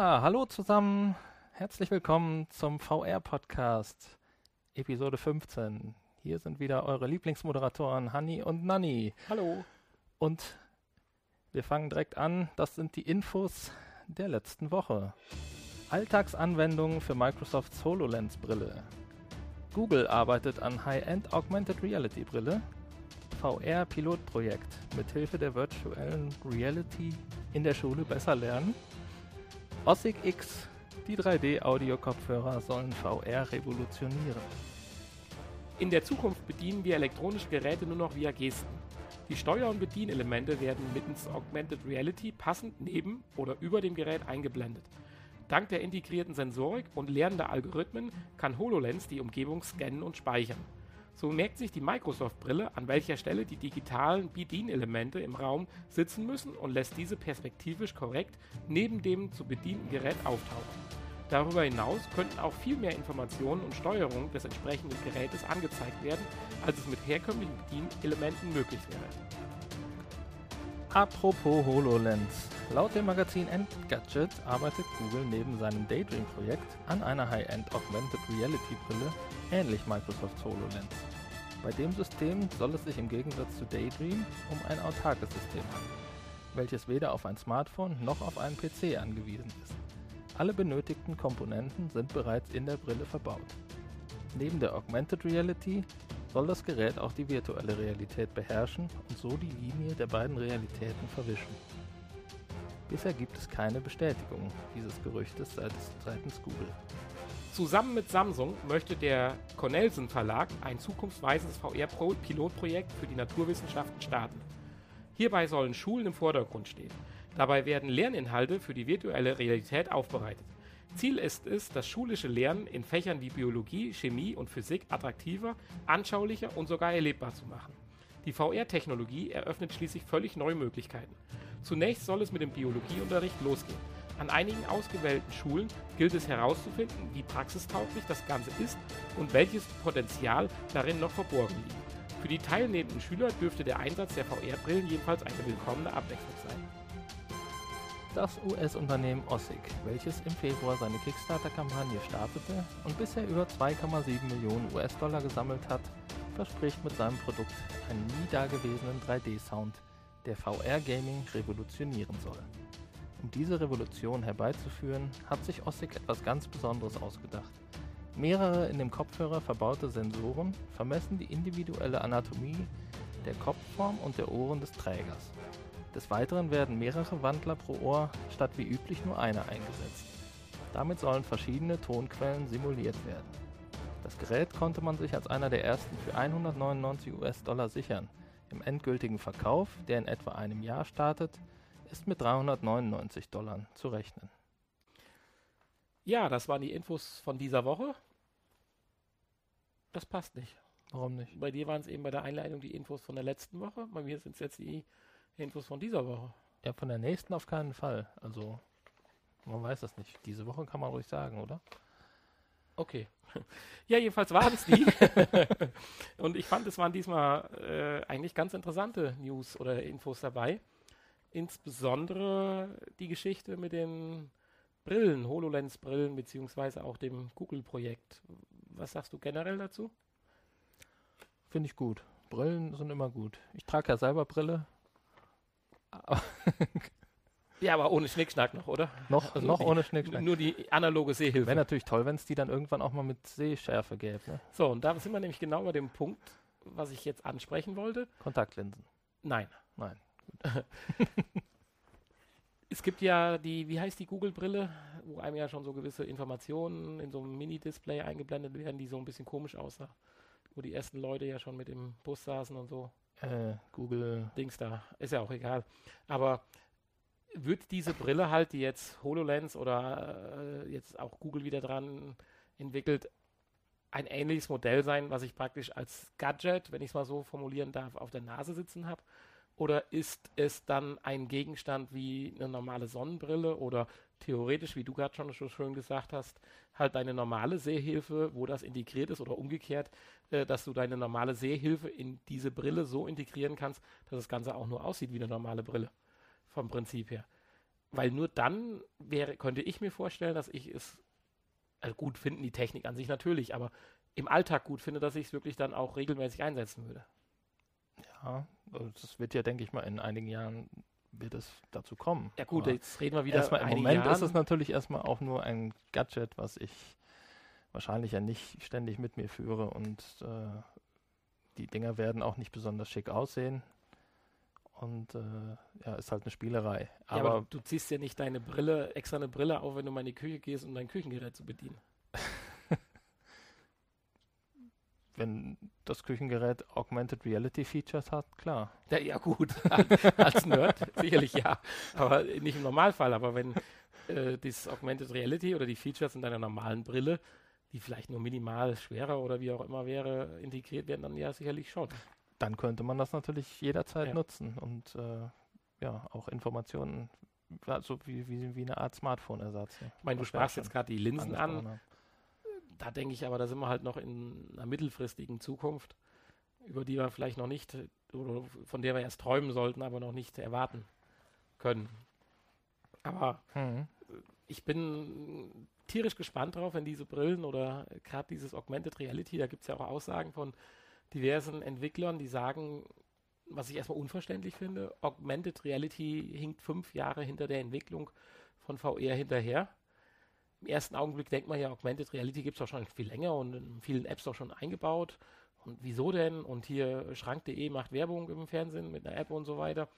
Ja, hallo zusammen. Herzlich willkommen zum VR-Podcast, Episode 15. Hier sind wieder eure Lieblingsmoderatoren Hanni und Nanni. Hallo. Und wir fangen direkt an. Das sind die Infos der letzten Woche. Alltagsanwendungen für Microsofts HoloLens-Brille. Google arbeitet an High-End Augmented Reality Brille. VR-Pilotprojekt mit Hilfe der virtuellen Reality in der Schule besser lernen. OSIG X, die 3D-Audio-Kopfhörer sollen VR revolutionieren. In der Zukunft bedienen wir elektronische Geräte nur noch via Gesten. Die Steuer- und Bedienelemente werden mittels Augmented Reality passend neben oder über dem Gerät eingeblendet. Dank der integrierten Sensorik und lernender Algorithmen kann HoloLens die Umgebung scannen und speichern. So merkt sich die Microsoft-Brille, an welcher Stelle die digitalen Bedienelemente im Raum sitzen müssen und lässt diese perspektivisch korrekt neben dem zu bedienten Gerät auftauchen. Darüber hinaus könnten auch viel mehr Informationen und Steuerung des entsprechenden Gerätes angezeigt werden, als es mit herkömmlichen Bedienelementen möglich wäre. Apropos HoloLens. Laut dem Magazin Engadget arbeitet Google neben seinem Daydream-Projekt an einer High-End Augmented Reality-Brille, ähnlich Microsofts HoloLens. Bei dem System soll es sich im Gegensatz zu Daydream um ein autarkes System handeln, welches weder auf ein Smartphone noch auf einen PC angewiesen ist. Alle benötigten Komponenten sind bereits in der Brille verbaut. Neben der Augmented Reality soll das Gerät auch die virtuelle Realität beherrschen und so die Linie der beiden Realitäten verwischen. Bisher gibt es keine Bestätigung dieses Gerüchtes seitens Google. Zusammen mit Samsung möchte der Cornelsen Verlag ein zukunftsweisendes VR-Pilotprojekt für die Naturwissenschaften starten. Hierbei sollen Schulen im Vordergrund stehen. Dabei werden Lerninhalte für die virtuelle Realität aufbereitet. Ziel ist es, das schulische Lernen in Fächern wie Biologie, Chemie und Physik attraktiver, anschaulicher und sogar erlebbar zu machen. Die VR-Technologie eröffnet schließlich völlig neue Möglichkeiten. Zunächst soll es mit dem Biologieunterricht losgehen. An einigen ausgewählten Schulen gilt es herauszufinden, wie praxistauglich das Ganze ist und welches Potenzial darin noch verborgen liegt. Für die teilnehmenden Schüler dürfte der Einsatz der VR-Brillen jedenfalls eine willkommene Abwechslung sein. Das US-Unternehmen OSIG, welches im Februar seine Kickstarter-Kampagne startete und bisher über 2,7 Millionen US-Dollar gesammelt hat, verspricht mit seinem Produkt einen nie dagewesenen 3D-Sound, der VR-Gaming revolutionieren soll. Um diese Revolution herbeizuführen, hat sich OSIG etwas ganz Besonderes ausgedacht. Mehrere in dem Kopfhörer verbaute Sensoren vermessen die individuelle Anatomie der Kopfform und der Ohren des Trägers. Des Weiteren werden mehrere Wandler pro Ohr statt wie üblich nur einer eingesetzt. Damit sollen verschiedene Tonquellen simuliert werden. Das Gerät konnte man sich als einer der ersten für 199 US-Dollar sichern. Im endgültigen Verkauf, der in etwa einem Jahr startet, ist mit 399 Dollar zu rechnen. Ja, das waren die Infos von dieser Woche. Das passt nicht. Warum nicht? Bei dir waren es eben bei der Einleitung die Infos von der letzten Woche. Bei mir sind es jetzt die Infos von dieser Woche. Ja, von der nächsten auf keinen Fall. Also, man weiß das nicht. Diese Woche kann man ruhig sagen, oder? Okay. Ja, jedenfalls waren es die. Und ich fand, es waren diesmal äh, eigentlich ganz interessante News oder Infos dabei. Insbesondere die Geschichte mit den Brillen, HoloLens-Brillen, beziehungsweise auch dem Google-Projekt. Was sagst du generell dazu? Finde ich gut. Brillen sind immer gut. Ich trage ja selber Brille, ja, aber ohne Schnickschnack noch, oder? Noch, also noch die, ohne Schnickschnack. Nur die analoge Sehhilfe. Wäre natürlich toll, wenn es die dann irgendwann auch mal mit Sehschärfe gäbe. Ne? So, und da sind wir nämlich genau bei dem Punkt, was ich jetzt ansprechen wollte. Kontaktlinsen. Nein. Nein. es gibt ja die, wie heißt die Google-Brille, wo einem ja schon so gewisse Informationen in so einem Mini-Display eingeblendet werden, die so ein bisschen komisch aussah. Wo die ersten Leute ja schon mit dem Bus saßen und so äh, Google Dings da. Ist ja auch egal. Aber wird diese Brille halt, die jetzt HoloLens oder äh, jetzt auch Google wieder dran entwickelt, ein ähnliches Modell sein, was ich praktisch als Gadget, wenn ich es mal so formulieren darf, auf der Nase sitzen habe? Oder ist es dann ein Gegenstand wie eine normale Sonnenbrille oder theoretisch, wie du gerade schon so schön gesagt hast, halt deine normale Sehhilfe, wo das integriert ist oder umgekehrt, äh, dass du deine normale Sehhilfe in diese Brille so integrieren kannst, dass das Ganze auch nur aussieht wie eine normale Brille. Vom Prinzip her. weil nur dann wäre, könnte ich mir vorstellen, dass ich es also gut finden, die Technik an sich natürlich, aber im Alltag gut finde, dass ich es wirklich dann auch regelmäßig einsetzen würde. Ja, das wird ja, denke ich mal, in einigen Jahren wird es dazu kommen. Ja gut, Aber jetzt reden wir wieder. erstmal im Moment ist Jahren. es natürlich erstmal auch nur ein Gadget, was ich wahrscheinlich ja nicht ständig mit mir führe und äh, die Dinger werden auch nicht besonders schick aussehen. Und äh, ja, ist halt eine Spielerei. Ja, aber, Aber du, du ziehst ja nicht deine Brille, extra eine Brille auf, wenn du mal in die Küche gehst, um dein Küchengerät zu bedienen. Wenn das Küchengerät Augmented Reality Features hat, klar. Ja, ja gut, als Nerd sicherlich ja, aber nicht im Normalfall. Aber wenn äh, das Augmented Reality oder die Features in deiner normalen Brille, die vielleicht nur minimal schwerer oder wie auch immer wäre, integriert werden, dann ja sicherlich schon. Dann könnte man das natürlich jederzeit Ja. nutzen und äh, ja, auch Informationen, also wie, wie, wie eine Art Smartphone-Ersatz. Ja. Ich meine, du sprachst jetzt gerade die Linsen an. Da denke ich aber, da sind wir halt noch in einer mittelfristigen Zukunft, über die wir vielleicht noch nicht, oder von der wir erst träumen sollten, aber noch nicht erwarten können. Aber Mhm. ich bin tierisch gespannt drauf, wenn diese Brillen oder gerade dieses Augmented Reality, da gibt es ja auch Aussagen von diversen Entwicklern, die sagen, was ich erstmal unverständlich finde, Augmented Reality hinkt fünf Jahre hinter der Entwicklung von VR hinterher. Im ersten Augenblick denkt man ja, Augmented Reality gibt es doch schon viel länger und in vielen Apps auch schon eingebaut. Und wieso denn? Und hier schrank.de macht Werbung im Fernsehen mit einer App und so weiter.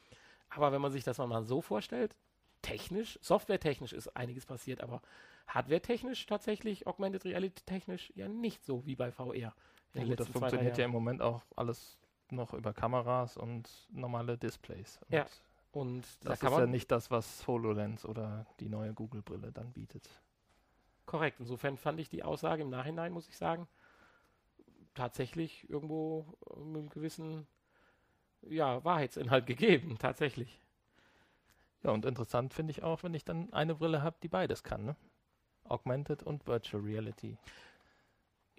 Aber wenn man sich das mal so vorstellt, technisch, softwaretechnisch ist einiges passiert, aber hardwaretechnisch tatsächlich, Augmented Reality technisch ja nicht so wie bei VR. Ja, gut, das funktioniert ja im Moment auch alles noch über Kameras und normale Displays. Und Ja, Und da das kann ist ja nicht das, was HoloLens oder die neue Google-Brille dann bietet. Korrekt. Insofern fand ich die Aussage im Nachhinein, muss ich sagen, tatsächlich irgendwo äh, mit einem gewissen ja, Wahrheitsinhalt gegeben, tatsächlich. Ja, und interessant finde ich auch, wenn ich dann eine Brille habe, die beides kann, ne? Augmented und Virtual Reality.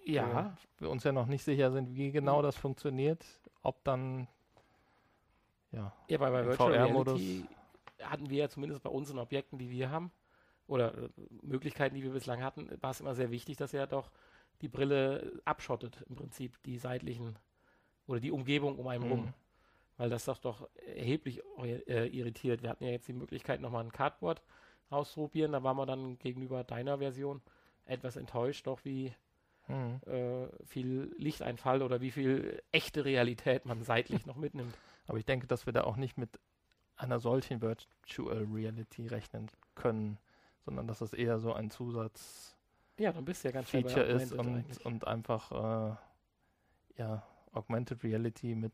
Ja, Wo wir uns ja noch nicht sicher sind, wie genau das funktioniert, ob dann ja, Ja, bei, bei Virtual. Reality hatten wir ja zumindest bei unseren Objekten, die wir haben, oder äh, Möglichkeiten, die wir bislang hatten, war es immer sehr wichtig, dass er doch die Brille abschottet, im Prinzip die seitlichen oder die Umgebung um einen rum. Mhm. Weil das doch doch erheblich äh, irritiert. Wir hatten ja jetzt die Möglichkeit, nochmal ein Cardboard auszuprobieren. Da waren wir dann gegenüber deiner Version etwas enttäuscht, doch wie Mhm. äh, viel Lichteinfall oder wie viel echte Realität man seitlich noch mitnimmt. Aber ich denke, dass wir da auch nicht mit einer solchen Virtual Reality rechnen können, sondern dass es eher so ein Zusatzfeature Ja, dann bist ja ganz bei ist und, eigentlich. und einfach äh, ja, Augmented Reality mit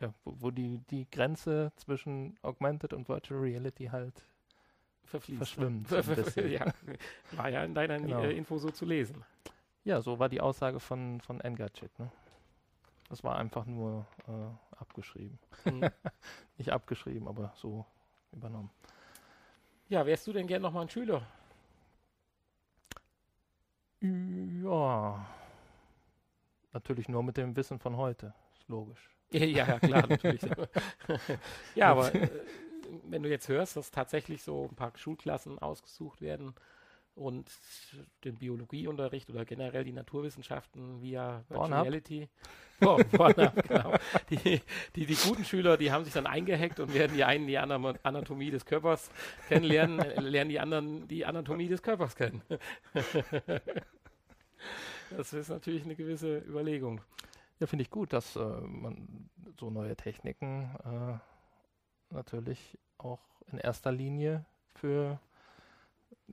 ja, wo, wo die, die Grenze zwischen Augmented und Virtual Reality halt verfließt. verschwimmt ne? ein bisschen. ja, war ja in deiner Genau. äh, Info so zu lesen. Ja, so war die Aussage von, von Engadget. Ne? Das war einfach nur äh, abgeschrieben. Hm. Nicht abgeschrieben, aber so übernommen. Ja, wärst du denn gern nochmal ein Schüler? Ja. Natürlich nur mit dem Wissen von heute. Ist logisch. Ja, ja, klar, natürlich. ja, aber äh, wenn du jetzt hörst, dass tatsächlich so ein paar Schulklassen ausgesucht werden und den Biologieunterricht oder generell die Naturwissenschaften via Virtual Pornhub. Reality. Oh, Pornhub, genau. Die, die, die guten Schüler, die haben sich dann eingehackt und werden die einen die Anatomie des Körpers kennenlernen, äh, lernen die anderen die Anatomie des Körpers kennen. das ist natürlich eine gewisse Überlegung. Ja, finde ich gut, dass äh, man so neue Techniken äh, natürlich auch in erster Linie für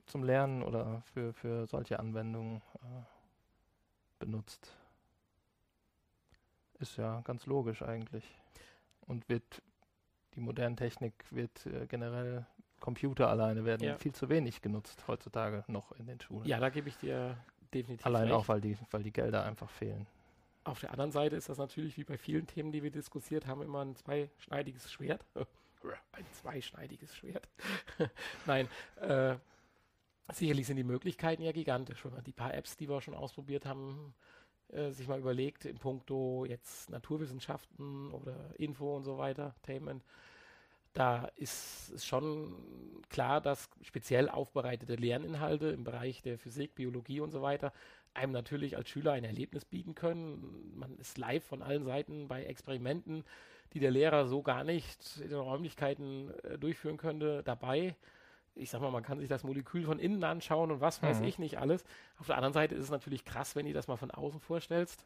zum Lernen oder für, für solche Anwendungen äh, benutzt. Ist ja ganz logisch eigentlich. Und wird die moderne Technik wird äh, generell Computer alleine werden Ja. viel zu wenig genutzt heutzutage noch in den Schulen. Ja, da gebe ich dir definitiv Allein recht. auch, weil die, weil die Gelder einfach fehlen. Auf der anderen Seite ist das natürlich wie bei vielen Themen, die wir diskutiert haben, immer ein zweischneidiges Schwert. ein zweischneidiges Schwert. Nein, äh, sicherlich sind die Möglichkeiten ja gigantisch. Wenn man die paar Apps, die wir schon ausprobiert haben, äh, sich mal überlegt, in puncto jetzt Naturwissenschaften oder Info und so weiter, Tainment, da ist es schon klar, dass speziell aufbereitete Lerninhalte im Bereich der Physik, Biologie und so weiter einem natürlich als Schüler ein Erlebnis bieten können. Man ist live von allen Seiten bei Experimenten, die der Lehrer so gar nicht in den Räumlichkeiten äh, durchführen könnte, dabei. Ich sag mal, man kann sich das Molekül von innen anschauen und was weiß Mhm. ich nicht alles. Auf der anderen Seite ist es natürlich krass, wenn du das mal von außen vorstellst.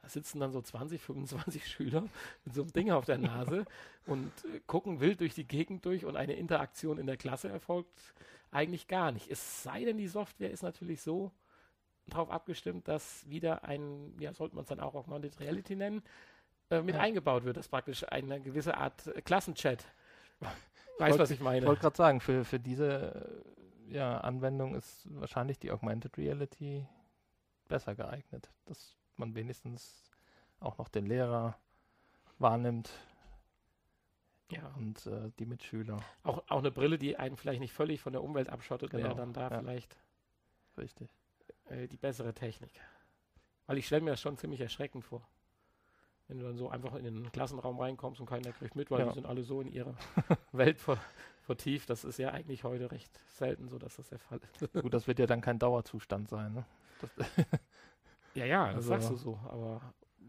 Da sitzen dann so 20, 25 Schüler mit so einem Ding auf der Nase und äh, gucken wild durch die Gegend durch und eine Interaktion in der Klasse erfolgt eigentlich gar nicht. Es sei denn, die Software ist natürlich so darauf abgestimmt, dass wieder ein, ja, sollte man es dann auch Augmented Reality nennen, äh, mit Ja. eingebaut wird, dass praktisch eine gewisse Art äh, Klassenchat. Weißt wollt- was ich meine? Ich wollte gerade sagen, für, für diese äh, ja, Anwendung ist wahrscheinlich die Augmented Reality besser geeignet, dass man wenigstens auch noch den Lehrer wahrnimmt Ja. und äh, die Mitschüler. Auch, auch eine Brille, die einen vielleicht nicht völlig von der Umwelt abschottet, wäre Genau, dann da ja. vielleicht Richtig. äh, die bessere Technik. Weil ich stelle mir das schon ziemlich erschreckend vor. Wenn du dann so einfach in den Klassenraum reinkommst und keiner kriegt mit, weil Ja. die sind alle so in ihrer Welt ver vertieft. Das ist ja eigentlich heute recht selten so, dass das der Fall ist. Gut, das wird ja dann kein Dauerzustand sein. Ne? Ja, ja, das Also- sagst du so. Aber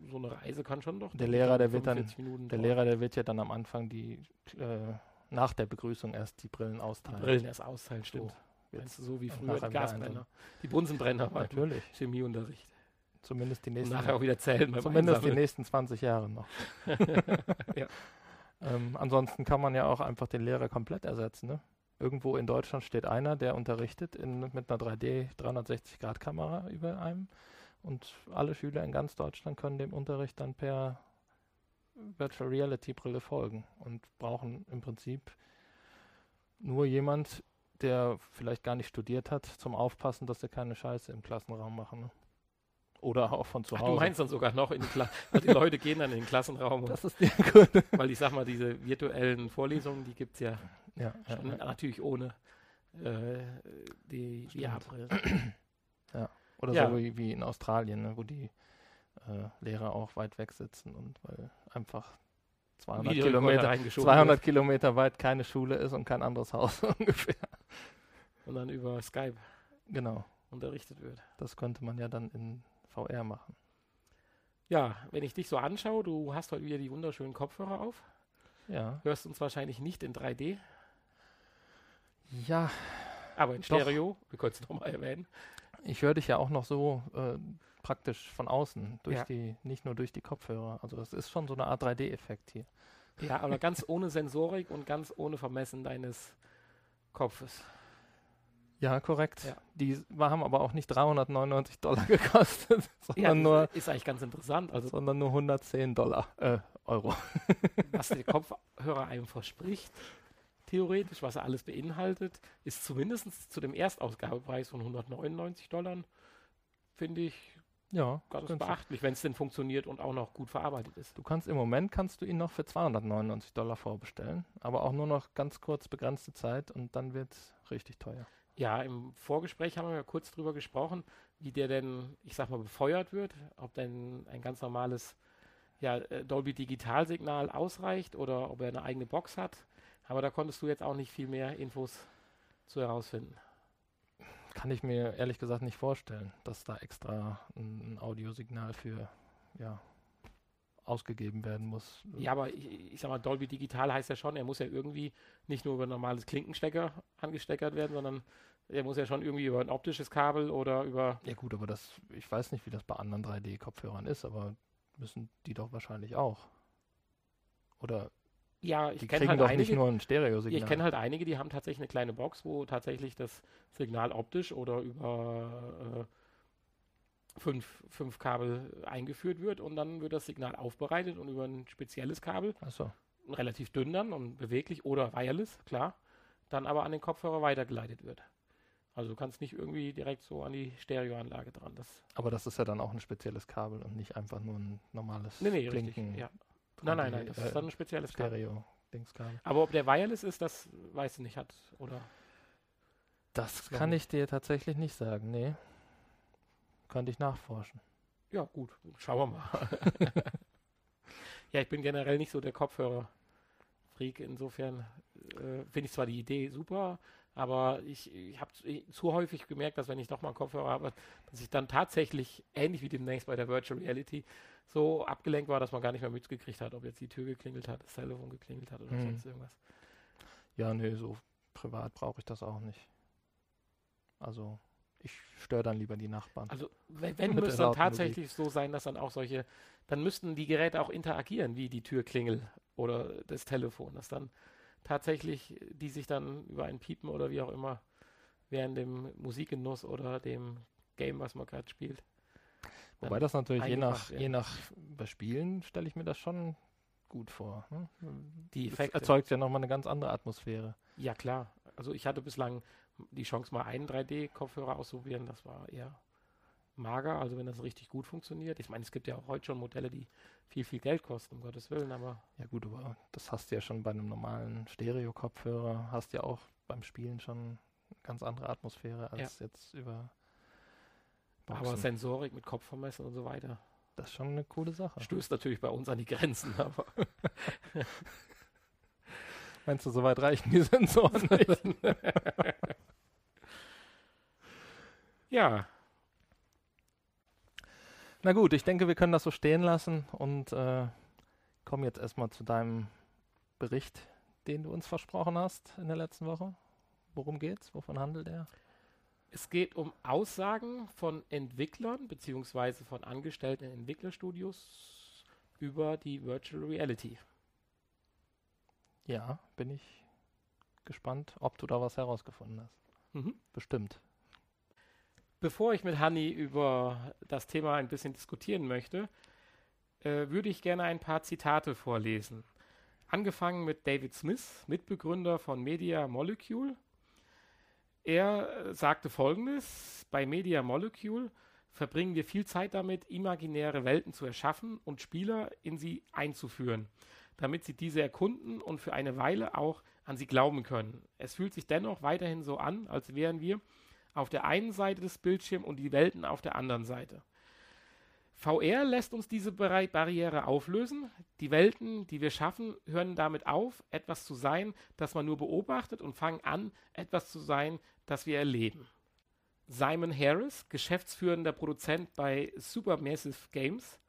so eine Reise kann schon doch. Der Lehrer, der wird dann- 45 Minuten der. Lehrer, der wird ja dann am Anfang die äh, nach der Begrüßung erst die Brillen die austeilen. Brillen erst austeilen, stimmt. So, du, so wie früher die Gasbrenner. Die Bunsenbrenner Natürlich. Chemieunterricht. Zumindest die Und nächsten, nachher auch wieder zählen beim zumindest die Einsammeln. nächsten 20 Jahre noch. Ja. ähm, ansonsten kann man ja auch einfach den Lehrer komplett ersetzen. Ne? Irgendwo in Deutschland steht einer, der unterrichtet in, mit einer 3D 360-Grad-Kamera über einem. Und alle Schüler in ganz Deutschland können dem Unterricht dann per Virtual Reality Brille folgen und brauchen im Prinzip nur jemand, der vielleicht gar nicht studiert hat, zum Aufpassen, dass sie keine Scheiße im Klassenraum machen. Ne? Oder auch von zu Ach, Hause. du meinst dann sogar noch in die Klasse. die Leute gehen dann in den Klassenraum. das ist die gute. weil ich sag mal, diese virtuellen Vorlesungen, die gibt es ja Ja, ja, schon ja. natürlich ohne äh, die Stimmt. VR-Brille. Oder Ja. so wie, wie in Australien, ne, wo die äh, Lehrer auch weit weg sitzen und weil einfach 200 Videorekorder Kilometer, reingeschoben 200 Kilometer weit keine Schule ist und kein anderes Haus ungefähr. und dann über Skype Genau, unterrichtet wird. das könnte man ja dann in VR machen. Ja, wenn ich dich so anschaue, du hast heute wieder die wunderschönen Kopfhörer auf, Ja, hörst uns wahrscheinlich nicht in 3D, ja, aber in Doch. Stereo, wir können es nochmal erwähnen. ich höre dich ja auch noch so äh, praktisch von außen, durch Ja. die, nicht nur durch die Kopfhörer. Also das ist schon so eine Art 3D-Effekt hier. Ja, aber ganz ohne Sensorik und ganz ohne Vermessen deines Kopfes. Ja, korrekt. Ja. Die haben aber auch nicht 399 Dollar gekostet, sondern, Ja, nur, ist eigentlich ganz interessant. Also, sondern nur 110 Dollar, äh, Euro. was der Kopfhörer einem verspricht, theoretisch, was er alles beinhaltet, ist zumindest zu dem Erstausgabepreis von 199 Dollar, finde ich Ja, ganz beachtlich, wenn es denn funktioniert und auch noch gut verarbeitet ist. Du kannst im Moment kannst du ihn noch für 299 Dollar vorbestellen, aber auch nur noch ganz kurz begrenzte Zeit und dann wird richtig teuer. Ja, im Vorgespräch haben wir kurz drüber gesprochen, wie der denn, ich sag mal, befeuert wird, ob denn ein ganz normales ja, äh, Dolby Digitalsignal ausreicht oder ob er eine eigene Box hat. Aber da konntest du jetzt auch nicht viel mehr Infos zu herausfinden. Kann ich mir ehrlich gesagt nicht vorstellen, dass da extra ein Audiosignal für ja, ausgegeben werden muss. Ja, aber ich, ich sag mal, Dolby Digital heißt ja schon, er muss ja irgendwie nicht nur über ein normales Klinkenstecker angesteckert werden, sondern er muss ja schon irgendwie über ein optisches Kabel oder über. Ja gut, aber das, ich weiß nicht, wie das bei anderen 3D-Kopfhörern ist, aber müssen die doch wahrscheinlich auch. Oder Ja, ich kenne kriegen halt doch einige. nicht nur ein Stereosignal. Ich kenne halt einige, die haben tatsächlich eine kleine Box, wo tatsächlich das Signal optisch oder über äh, fünf, fünf Kabel eingeführt wird und dann wird das Signal aufbereitet und über ein spezielles Kabel, Achso, relativ dünn dann und beweglich oder wireless, klar, dann aber an den Kopfhörer weitergeleitet wird. Also du kannst nicht irgendwie direkt so an die Stereoanlage dran. Das, aber das ist ja dann auch ein spezielles Kabel und nicht einfach nur ein normales nee, nee, richtig. Klinken Ja. Nein, nein, 3D, nein, das äh, ist dann ein spezielles Kabel. Stereo-Dingskabel. Aber ob der wireless ist, das weißt du nicht, hat oder Das kann ich dir tatsächlich nicht sagen, nee. Könnte ich nachforschen. Ja, gut, schauen wir mal. ja, ich bin generell nicht so der Kopfhörer-Freak. Freak. Insofern äh, finde ich zwar die Idee super, aber ich, ich habe zu häufig gemerkt, dass wenn ich doch mal einen Kopfhörer habe, dass ich dann tatsächlich, ähnlich wie demnächst bei der Virtual Reality, so abgelenkt war, dass man gar nicht mehr mitgekriegt hat, ob jetzt die Tür geklingelt hat, das Telefon geklingelt hat oder mhm. sonst irgendwas. Ja, nee, so privat brauche ich das auch nicht. Also ich störe dann lieber die Nachbarn. Also wenn, wenn müsste dann tatsächlich so sein, dass dann auch solche, dann müssten die Geräte auch interagieren, wie die Türklingel oder das Telefon, dass dann tatsächlich die sich dann über ein Piepen oder wie auch immer während dem Musikgenuss oder dem Game, was man gerade spielt. Wobei das natürlich je nach, je nach Bespielen stelle ich mir das schon gut vor. Ne? Die Effekte. Das erzeugt ja nochmal eine ganz andere Atmosphäre. Ja, klar. Also ich hatte bislang die Chance, mal einen 3D-Kopfhörer auszuprobieren. Das war eher mager, also wenn das richtig gut funktioniert. Ich meine, es gibt ja auch heute schon Modelle, die viel, viel Geld kosten, um Gottes Willen, aber. Ja, gut, aber das hast du ja schon bei einem normalen Stereo-Kopfhörer, hast ja auch beim Spielen schon eine ganz andere Atmosphäre als ja. jetzt über. Boxen. Aber Sensorik mit Kopfvermessen und so weiter. Das ist schon eine coole Sache. Stößt natürlich bei uns an die Grenzen, aber. Meinst du, soweit reichen die Sensoren nicht? ja. Na gut, ich denke, wir können das so stehen lassen und äh, kommen jetzt erstmal zu deinem Bericht, den du uns versprochen hast in der letzten Woche. Worum geht's? Wovon handelt er? Es geht um Aussagen von Entwicklern bzw. von Angestellten in Entwicklerstudios über die Virtual Reality. Ja, bin ich gespannt, ob du da was herausgefunden hast. Mhm. Bestimmt. Bevor ich mit Hanni über das Thema ein bisschen diskutieren möchte, äh, würde ich gerne ein paar Zitate vorlesen. Angefangen mit David Smith, Mitbegründer von Media Molecule. Er äh, sagte folgendes: Bei Media Molecule verbringen wir viel Zeit damit, imaginäre Welten zu erschaffen und Spieler in sie einzuführen damit sie diese erkunden und für eine Weile auch an sie glauben können. Es fühlt sich dennoch weiterhin so an, als wären wir auf der einen Seite des Bildschirms und die Welten auf der anderen Seite. VR lässt uns diese Barriere auflösen. Die Welten, die wir schaffen, hören damit auf, etwas zu sein, das man nur beobachtet und fangen an, etwas zu sein, das wir erleben. Simon Harris, geschäftsführender Produzent bei Supermassive Games,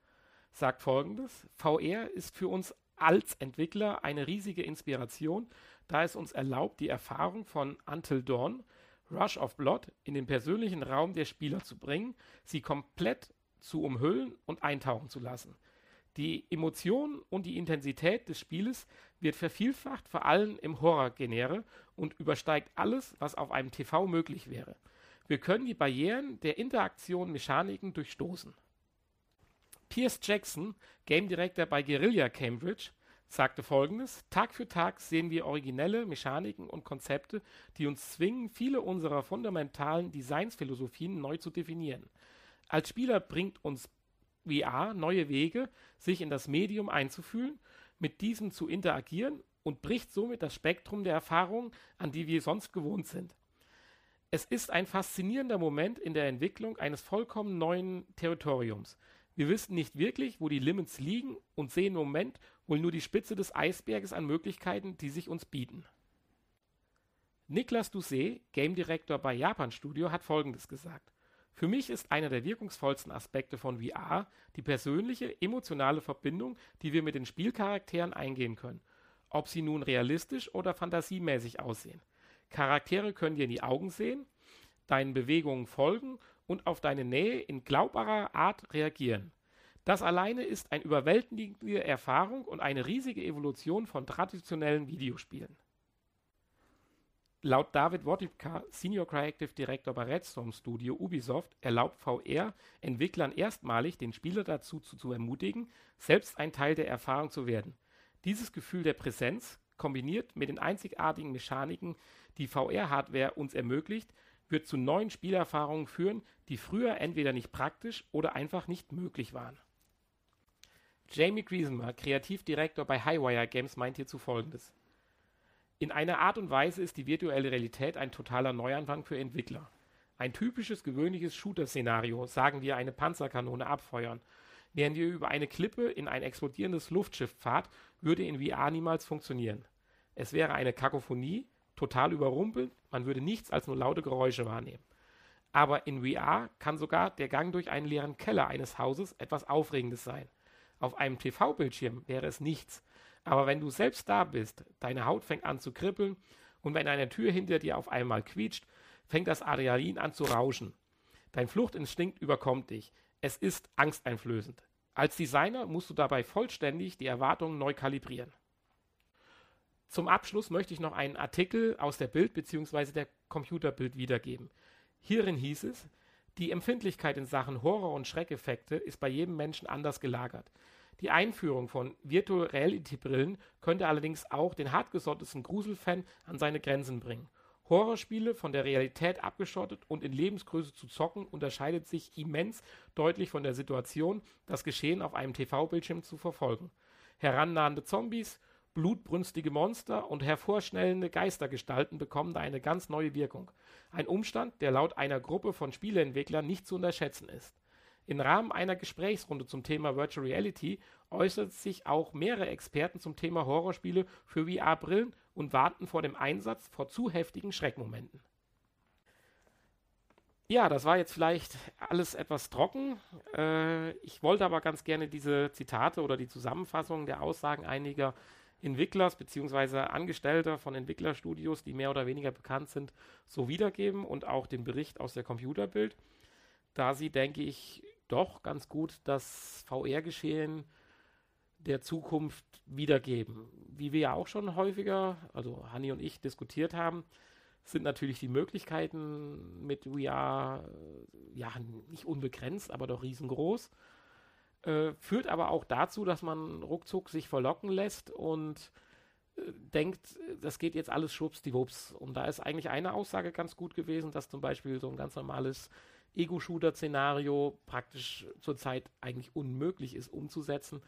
sagt folgendes: VR ist für uns als Entwickler eine riesige Inspiration, da es uns erlaubt, die Erfahrung von Until Dawn, Rush of Blood in den persönlichen Raum der Spieler zu bringen, sie komplett zu umhüllen und eintauchen zu lassen. Die Emotion und die Intensität des Spieles wird vervielfacht, vor allem im Horror-Genere und übersteigt alles, was auf einem TV möglich wäre. Wir können die Barrieren der Interaktion Mechaniken durchstoßen. Pierce Jackson, Game Director bei Guerilla Cambridge, sagte folgendes: Tag für Tag sehen wir originelle Mechaniken und Konzepte, die uns zwingen, viele unserer fundamentalen Designsphilosophien neu zu definieren. Als Spieler bringt uns VR neue Wege, sich in das Medium einzufühlen, mit diesem zu interagieren und bricht somit das Spektrum der Erfahrungen, an die wir sonst gewohnt sind. Es ist ein faszinierender Moment in der Entwicklung eines vollkommen neuen Territoriums. Wir wissen nicht wirklich, wo die Limits liegen und sehen im Moment wohl nur die Spitze des Eisberges an Möglichkeiten, die sich uns bieten. Niklas Doucet, Game Director bei Japan Studio, hat folgendes gesagt. Für mich ist einer der wirkungsvollsten Aspekte von VR die persönliche, emotionale Verbindung, die wir mit den Spielcharakteren eingehen können. Ob sie nun realistisch oder fantasiemäßig aussehen. Charaktere können dir in die Augen sehen, deinen Bewegungen folgen und auf deine Nähe in glaubbarer Art reagieren. Das alleine ist eine überwältigende Erfahrung und eine riesige Evolution von traditionellen Videospielen. Laut David Wotipka, Senior Creative Director bei Redstorm Studio Ubisoft, erlaubt VR Entwicklern erstmalig, den Spieler dazu zu, zu ermutigen, selbst ein Teil der Erfahrung zu werden. Dieses Gefühl der Präsenz, kombiniert mit den einzigartigen Mechaniken, die VR-Hardware uns ermöglicht, wird zu neuen Spielerfahrungen führen, die früher entweder nicht praktisch oder einfach nicht möglich waren. Jamie Griesenmer, Kreativdirektor bei Highwire Games, meint hierzu folgendes. In einer Art und Weise ist die virtuelle Realität ein totaler Neuanfang für Entwickler. Ein typisches, gewöhnliches Shooter-Szenario, sagen wir eine Panzerkanone abfeuern, während ihr über eine Klippe in ein explodierendes Luftschiff fahrt, würde in VR niemals funktionieren. Es wäre eine Kakophonie, total überrumpelnd, man würde nichts als nur laute Geräusche wahrnehmen. Aber in VR kann sogar der Gang durch einen leeren Keller eines Hauses etwas Aufregendes sein. Auf einem TV-Bildschirm wäre es nichts. Aber wenn du selbst da bist, deine Haut fängt an zu kribbeln und wenn eine Tür hinter dir auf einmal quietscht, fängt das Adrenalin an zu rauschen. Dein Fluchtinstinkt überkommt dich. Es ist angsteinflößend. Als Designer musst du dabei vollständig die Erwartungen neu kalibrieren. Zum Abschluss möchte ich noch einen Artikel aus der Bild bzw. der Computerbild wiedergeben. Hierin hieß es, die Empfindlichkeit in Sachen Horror- und Schreckeffekte ist bei jedem Menschen anders gelagert. Die Einführung von Virtual Reality Brillen könnte allerdings auch den hartgesottesten Gruselfan an seine Grenzen bringen. Horrorspiele von der Realität abgeschottet und in Lebensgröße zu zocken unterscheidet sich immens deutlich von der Situation, das Geschehen auf einem TV-Bildschirm zu verfolgen. Herannahende Zombies, blutbrünstige Monster und hervorschnellende Geistergestalten bekommen da eine ganz neue Wirkung. Ein Umstand, der laut einer Gruppe von Spieleentwicklern nicht zu unterschätzen ist. Im Rahmen einer Gesprächsrunde zum Thema Virtual Reality äußert sich auch mehrere Experten zum Thema Horrorspiele für VR-Brillen und warten vor dem Einsatz vor zu heftigen Schreckmomenten. Ja, das war jetzt vielleicht alles etwas trocken. Äh, ich wollte aber ganz gerne diese Zitate oder die Zusammenfassung der Aussagen einiger Entwicklers bzw. Angestellter von Entwicklerstudios, die mehr oder weniger bekannt sind, so wiedergeben und auch den Bericht aus der Computerbild, da sie, denke ich, doch ganz gut das VR-Geschehen der Zukunft wiedergeben. Wie wir ja auch schon häufiger, also Hanni und ich, diskutiert haben, sind natürlich die Möglichkeiten mit VR ja nicht unbegrenzt, aber doch riesengroß. Äh, führt aber auch dazu, dass man ruckzuck sich verlocken lässt und äh, denkt, das geht jetzt alles schwuppsdiwupps. Und da ist eigentlich eine Aussage ganz gut gewesen, dass zum Beispiel so ein ganz normales Ego-Shooter-Szenario praktisch zurzeit eigentlich unmöglich ist umzusetzen,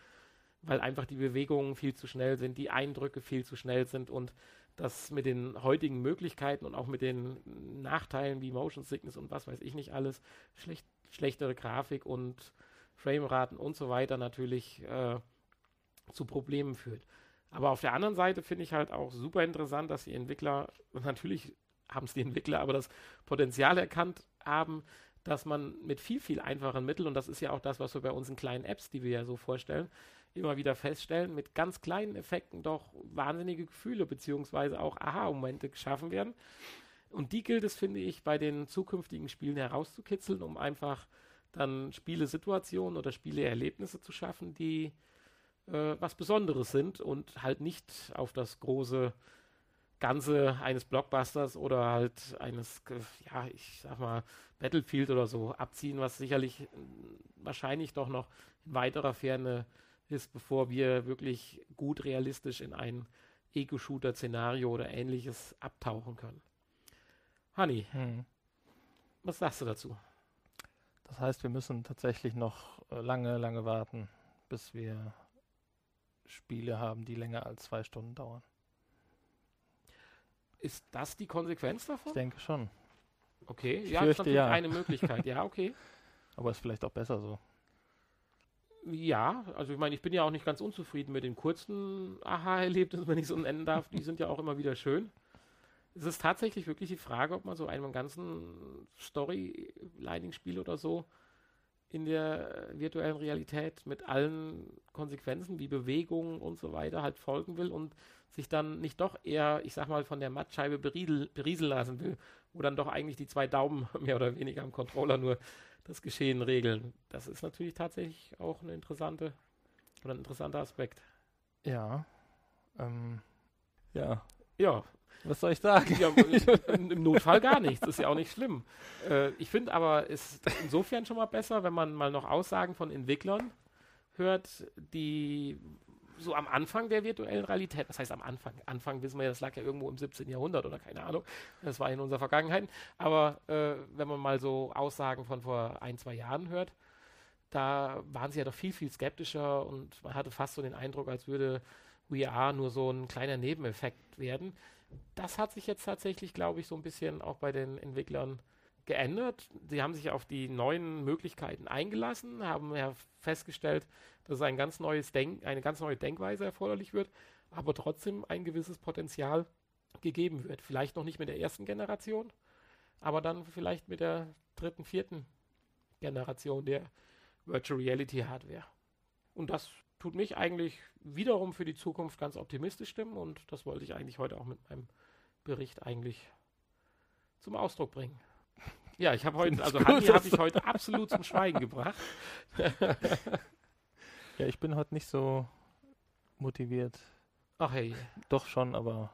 weil einfach die Bewegungen viel zu schnell sind, die Eindrücke viel zu schnell sind und das mit den heutigen Möglichkeiten und auch mit den Nachteilen wie Motion Sickness und was weiß ich nicht alles, schlecht, schlechtere Grafik und Frameraten und so weiter natürlich äh, zu Problemen führt. Aber auf der anderen Seite finde ich halt auch super interessant, dass die Entwickler, natürlich haben es die Entwickler, aber das Potenzial erkannt haben, dass man mit viel, viel einfachen Mitteln, und das ist ja auch das, was wir bei unseren kleinen Apps, die wir ja so vorstellen, immer wieder feststellen, mit ganz kleinen Effekten doch wahnsinnige Gefühle beziehungsweise auch Aha-Momente geschaffen werden. Und die gilt es, finde ich, bei den zukünftigen Spielen herauszukitzeln, um einfach dann Spielesituationen oder Spieleerlebnisse zu schaffen, die äh, was Besonderes sind und halt nicht auf das große Ganze eines Blockbusters oder halt eines, ja, ich sag mal, Battlefield oder so abziehen, was sicherlich wahrscheinlich doch noch in weiterer Ferne ist, bevor wir wirklich gut realistisch in ein Ego-Shooter-Szenario oder ähnliches abtauchen können. Honey, hm. was sagst du dazu? Das heißt, wir müssen tatsächlich noch äh, lange, lange warten, bis wir Spiele haben, die länger als zwei Stunden dauern. Ist das die Konsequenz davon? Ich denke schon. Okay, ich ja, fürchte, das ist ja. eine Möglichkeit. Ja, okay. Aber ist vielleicht auch besser so. Ja, also ich meine, ich bin ja auch nicht ganz unzufrieden mit den kurzen Aha-Erlebnissen, wenn ich so nennen darf. Die sind ja auch immer wieder schön es ist tatsächlich wirklich die Frage, ob man so einem ganzen Storylining-Spiel oder so in der virtuellen Realität mit allen Konsequenzen wie Bewegungen und so weiter halt folgen will und sich dann nicht doch eher, ich sag mal, von der Mattscheibe beriedel, berieseln lassen will, wo dann doch eigentlich die zwei Daumen mehr oder weniger am Controller nur das Geschehen regeln. Das ist natürlich tatsächlich auch eine interessante oder ein interessanter Aspekt. Ja. Ähm, ja. Ja, was soll ich sagen? Ja, Im Notfall gar nichts, ist ja auch nicht schlimm. Äh, ich finde aber, es ist insofern schon mal besser, wenn man mal noch Aussagen von Entwicklern hört, die so am Anfang der virtuellen Realität, was heißt am Anfang? Anfang wissen wir ja, das lag ja irgendwo im 17. Jahrhundert oder keine Ahnung, das war in unserer Vergangenheit. Aber äh, wenn man mal so Aussagen von vor ein, zwei Jahren hört, da waren sie ja doch viel, viel skeptischer und man hatte fast so den Eindruck, als würde VR nur so ein kleiner Nebeneffekt werden das hat sich jetzt tatsächlich, glaube ich, so ein bisschen auch bei den Entwicklern geändert. Sie haben sich auf die neuen Möglichkeiten eingelassen, haben ja festgestellt, dass ein ganz neues Denk eine ganz neue Denkweise erforderlich wird. aber trotzdem ein gewisses Potenzial gegeben wird. Vielleicht noch nicht mit der ersten Generation, aber dann vielleicht mit der dritten, vierten Generation der Virtual Reality Hardware. Und das tut mich eigentlich wiederum für die Zukunft ganz optimistisch stimmen und das wollte ich eigentlich heute auch mit meinem Bericht eigentlich zum Ausdruck bringen. Ja, ich habe heute, also Hanni habe ich heute absolut zum Schweigen gebracht. ja, ich bin heute nicht so motiviert. Ach hey. Doch schon, aber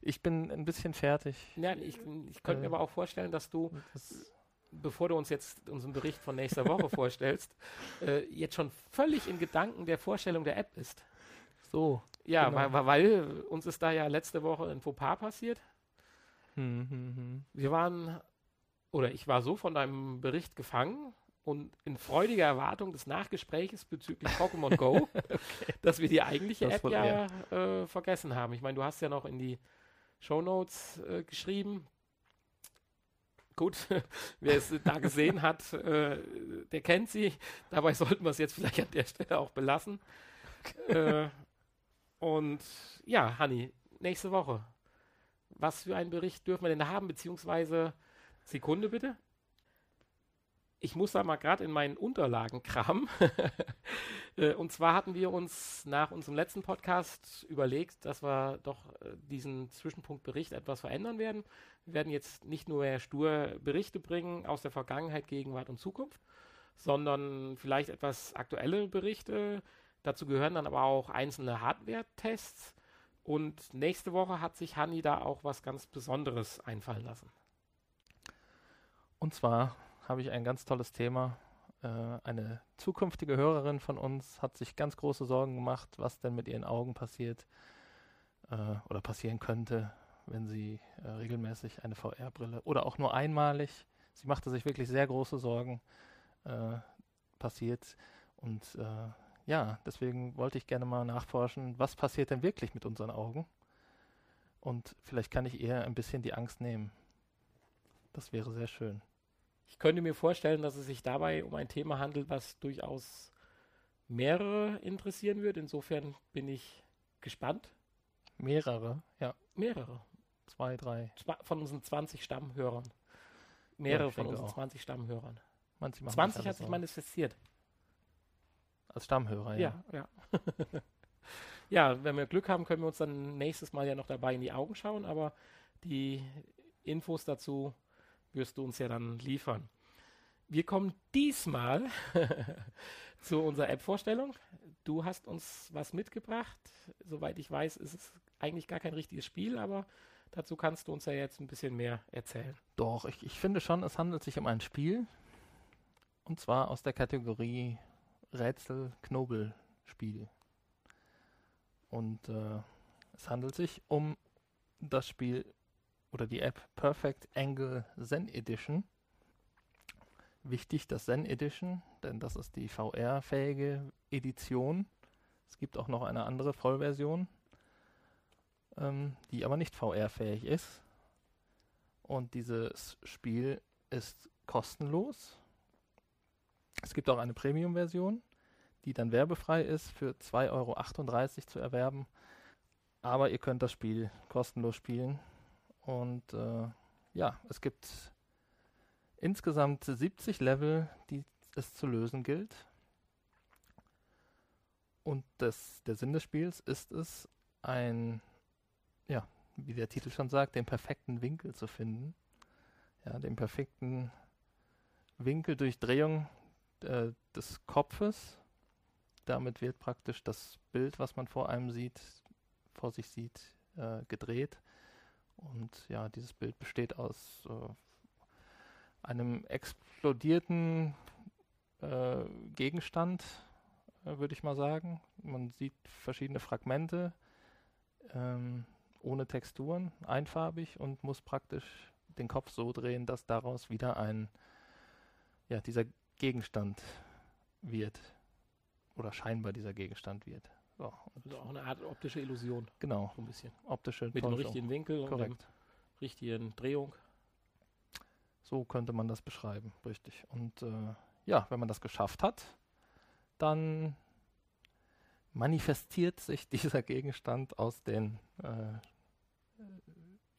ich bin ein bisschen fertig. Ja, ich, ich könnte äh, mir aber auch vorstellen, dass du, das bevor du uns jetzt unseren Bericht von nächster Woche vorstellst, äh, jetzt schon völlig in Gedanken der Vorstellung der App bist. So. Ja, genau. weil, weil, uns ist da ja letzte Woche ein Fauxpas passiert. Hm, hm, hm. Wir waren, oder ich war so von deinem Bericht gefangen und in freudiger Erwartung des Nachgespräches bezüglich Pokémon Go, okay. dass wir die eigentliche das App ja äh, vergessen haben. Ich meine, du hast ja noch in die Show Notes äh, geschrieben. Gut, wer es da gesehen hat, äh, der kennt sie. Dabei sollten wir es jetzt vielleicht an der Stelle auch belassen. äh, und ja, Hanni, nächste Woche. Was für einen Bericht dürfen wir denn da haben? Beziehungsweise, Sekunde bitte ich muss da mal gerade in meinen Unterlagen kramen. Äh, und zwar hatten wir uns nach unserem letzten Podcast überlegt, dass wir doch äh, diesen Zwischenpunktbericht etwas verändern werden. Wir werden jetzt nicht nur mehr stur Berichte bringen aus der Vergangenheit, Gegenwart und Zukunft, sondern vielleicht etwas aktuelle Berichte. Dazu gehören dann aber auch einzelne Hardware-Tests. Und nächste Woche hat sich Hanni da auch was ganz Besonderes einfallen lassen. Und zwar habe ich ein ganz tolles Thema. Äh, eine zukünftige Hörerin von uns hat sich ganz große Sorgen gemacht, was denn mit ihren Augen passiert äh, oder passieren könnte, wenn sie äh, regelmäßig eine VR-Brille oder auch nur einmalig, sie machte sich wirklich sehr große Sorgen, passiert. Und ja, deswegen wollte ich gerne mal nachforschen, was passiert denn wirklich mit unseren Augen? Und vielleicht kann ich ihr ein bisschen die Angst nehmen. Das wäre sehr schön. Ich könnte mir vorstellen, dass es sich dabei um ein Thema handelt, was durchaus mehrere interessieren wird. Insofern bin ich gespannt. Mehrere, ja. Mehrere. Zwei, drei. Von unseren 20 Stammhörern. Mehrere ja, von unseren auch. 20 Stammhörern. 20 hat sich manifestiert. Als Stammhörer, ja. Ja, ja. ja, wenn wir Glück haben, können wir uns dann nächstes Mal ja noch dabei in die Augen schauen, aber die Infos dazu wirst du uns ja dann liefern. Wir kommen diesmal zu unserer App-Vorstellung. Du hast uns was mitgebracht. Soweit ich weiß, ist es eigentlich gar kein richtiges Spiel, aber dazu kannst du uns ja jetzt ein bisschen mehr erzählen. Doch, ich, ich finde schon, es handelt sich um ein Spiel. Und zwar aus der Kategorie Rätsel-Knobel-Spiel. Und äh, es handelt sich um das Spiel oder die App Perfect Angle Zen Edition. Wichtig, das Zen Edition, denn das ist die VR-fähige Edition. Es gibt auch noch eine andere Vollversion, ähm, die aber nicht VR-fähig ist. Und dieses Spiel ist kostenlos. Es gibt auch eine Premium-Version, die dann werbefrei ist, für 2,38 Euro zu erwerben. Aber ihr könnt das Spiel kostenlos spielen und äh, ja, es gibt insgesamt 70 Level, die es zu lösen gilt. Und das, der Sinn des Spiels ist es, ein, ja, wie der Titel schon sagt, den perfekten Winkel zu finden. Ja, den perfekten Winkeldurchdrehung äh, des Kopfes. Damit wird praktisch das Bild, was man vor einem sieht, vor sich sieht, äh, gedreht. Und ja, dieses Bild besteht aus äh, einem explodierten äh, Gegenstand, äh, würde ich mal sagen. Man sieht verschiedene Fragmente ähm, ohne Texturen, einfarbig und muss praktisch den Kopf so drehen, dass daraus wieder ein, ja, dieser Gegenstand wird. Oder scheinbar dieser Gegenstand wird. Ja, also auch eine Art optische Illusion. Genau. So ein bisschen. Optische Mit dem richtigen Winkel Korrekt. und der richtigen Drehung. So könnte man das beschreiben, richtig. Und äh, ja, wenn man das geschafft hat, dann manifestiert sich dieser Gegenstand aus den äh,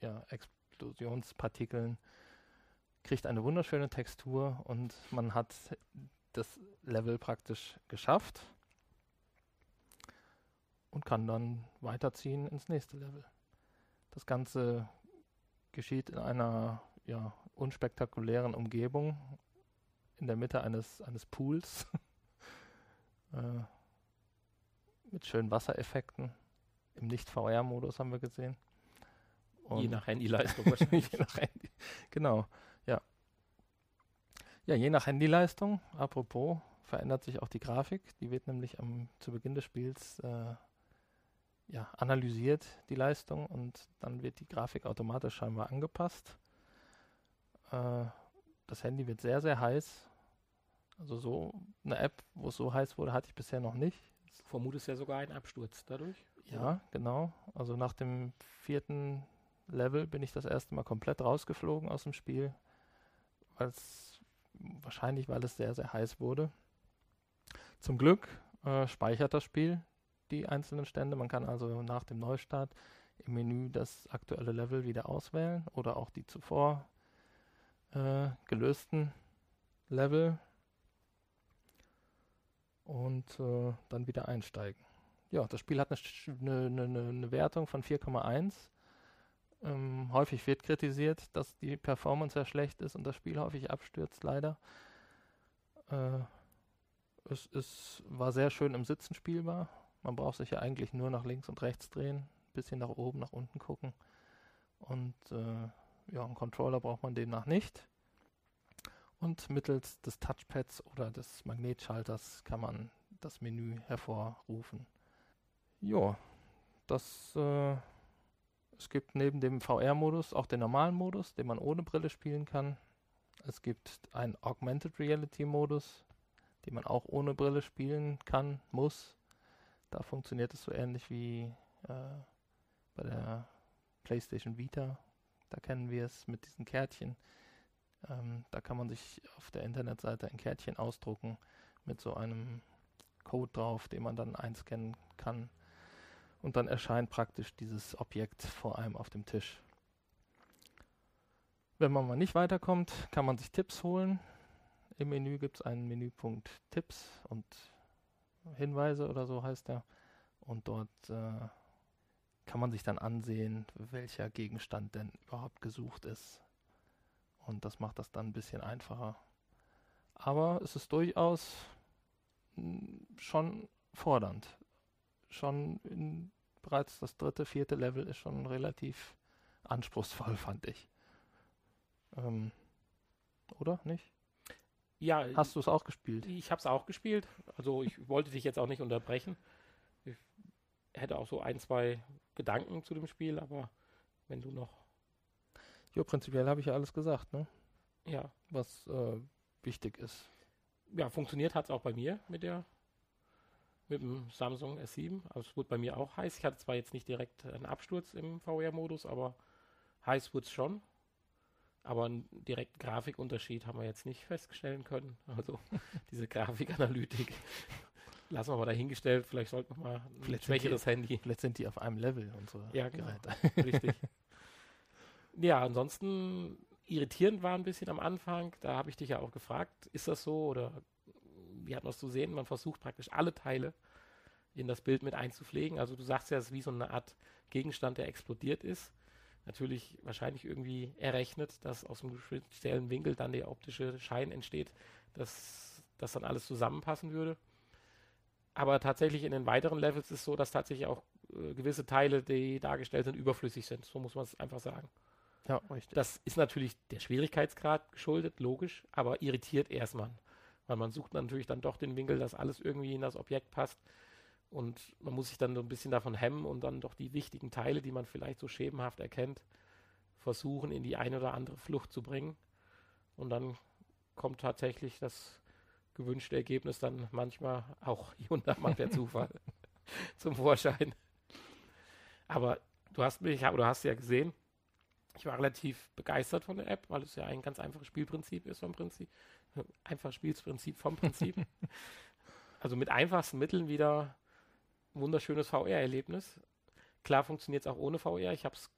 ja, Explosionspartikeln, kriegt eine wunderschöne Textur und man hat das Level praktisch geschafft und kann dann weiterziehen ins nächste Level. Das Ganze geschieht in einer ja, unspektakulären Umgebung in der Mitte eines, eines Pools äh, mit schönen Wassereffekten. Im Nicht-VR-Modus haben wir gesehen. Und je nach Handyleistung wahrscheinlich. je nach Handy. Genau, ja. Ja, je nach Handyleistung, apropos, verändert sich auch die Grafik. Die wird nämlich am, zu Beginn des Spiels äh, ja, analysiert, die Leistung, und dann wird die Grafik automatisch scheinbar angepasst. Äh, das Handy wird sehr, sehr heiß. Also so eine App, wo es so heiß wurde, hatte ich bisher noch nicht. Du vermutest ja sogar einen Absturz dadurch. Ja, genau. Also nach dem vierten Level bin ich das erste Mal komplett rausgeflogen aus dem Spiel, weil es wahrscheinlich, weil es sehr, sehr heiß wurde. Zum Glück äh, speichert das Spiel die einzelnen Stände. Man kann also nach dem Neustart im Menü das aktuelle Level wieder auswählen oder auch die zuvor äh, gelösten Level und äh, dann wieder einsteigen. Ja, das Spiel hat eine, eine, eine, Wertung von 4,1. Ähm, häufig wird kritisiert, dass die Performance sehr schlecht ist und das Spiel häufig abstürzt, leider. Äh, es, es war sehr schön im Sitzen spielbar. Man braucht sich ja eigentlich nur nach links und rechts drehen, bisschen nach oben, nach unten gucken. Und äh, ja, einen Controller braucht man demnach nicht. Und mittels des Touchpads oder des Magnetschalters kann man das Menü hervorrufen. Ja, das äh, es gibt neben dem VR-Modus auch den normalen Modus, den man ohne Brille spielen kann. Es gibt einen Augmented Reality-Modus, den man auch ohne Brille spielen kann, muss. Da funktioniert es so ähnlich wie äh, bei der PlayStation Vita. Da kennen wir es mit diesen Kärtchen. Ähm, da kann man sich auf der Internetseite ein Kärtchen ausdrucken mit so einem Code drauf, den man dann einscannen kann und dann erscheint praktisch dieses Objekt vor einem auf dem Tisch. Wenn man mal nicht weiterkommt, kann man sich Tipps holen. Im Menü gibt es einen Menüpunkt Tipps und Hinweise oder so heißt er. Und dort äh, kann man sich dann ansehen, welcher Gegenstand denn überhaupt gesucht ist. Und das macht das dann ein bisschen einfacher. Aber es ist durchaus hm, schon fordernd. Schon in bereits das dritte, vierte Level ist schon relativ anspruchsvoll, fand ich. Ähm, oder nicht? Ja. Hast du es auch gespielt? Ich habe es auch gespielt. Also ich wollte dich jetzt auch nicht unterbrechen. Ich hätte auch so ein, zwei Gedanken zu dem Spiel, aber wenn du noch. Ja, prinzipiell habe ich ja alles gesagt, ne? Ja. Was äh, wichtig ist. Ja, funktioniert hat es auch bei mir mit der mit dem Samsung S7. Also es wurde bei mir auch heiß. Ich hatte zwar jetzt nicht direkt einen Absturz im VR-Modus, aber heiß wurde es schon. Aber einen direkten Grafikunterschied haben wir jetzt nicht feststellen können. Also diese Grafikanalytik lassen wir mal dahingestellt. Vielleicht sollten wir mal ein vielleicht schwächeres die, Handy. Vielleicht sind die auf einem Level, unsere ja, genau. Geräte. Richtig. Ja, ansonsten irritierend war ein bisschen am Anfang. Da habe ich dich ja auch gefragt, ist das so oder wie hat man es zu sehen? Man versucht praktisch alle Teile in das Bild mit einzupflegen. Also du sagst ja, es ist wie so eine Art Gegenstand, der explodiert ist. Natürlich wahrscheinlich irgendwie errechnet, dass aus einem speziellen Winkel dann der optische Schein entsteht, dass das dann alles zusammenpassen würde. Aber tatsächlich in den weiteren Levels ist es so, dass tatsächlich auch äh, gewisse Teile, die dargestellt sind, überflüssig sind. So muss man es einfach sagen. Ja, richtig. Das ist natürlich der Schwierigkeitsgrad geschuldet, logisch, aber irritiert erstmal. Weil man sucht natürlich dann doch den Winkel, dass alles irgendwie in das Objekt passt. Und man muss sich dann so ein bisschen davon hemmen und dann doch die wichtigen Teile, die man vielleicht so schemenhaft erkennt, versuchen in die eine oder andere Flucht zu bringen. Und dann kommt tatsächlich das gewünschte Ergebnis dann manchmal auch hier und da mal per Zufall zum Vorschein. Aber du hast mich, oder hast ja gesehen, ich war relativ begeistert von der App, weil es ja ein ganz einfaches Spielprinzip ist vom Prinzip. Einfach Spielprinzip vom Prinzip. also mit einfachsten Mitteln wieder wunderschönes VR-Erlebnis. Klar funktioniert es auch ohne VR. Ich habe es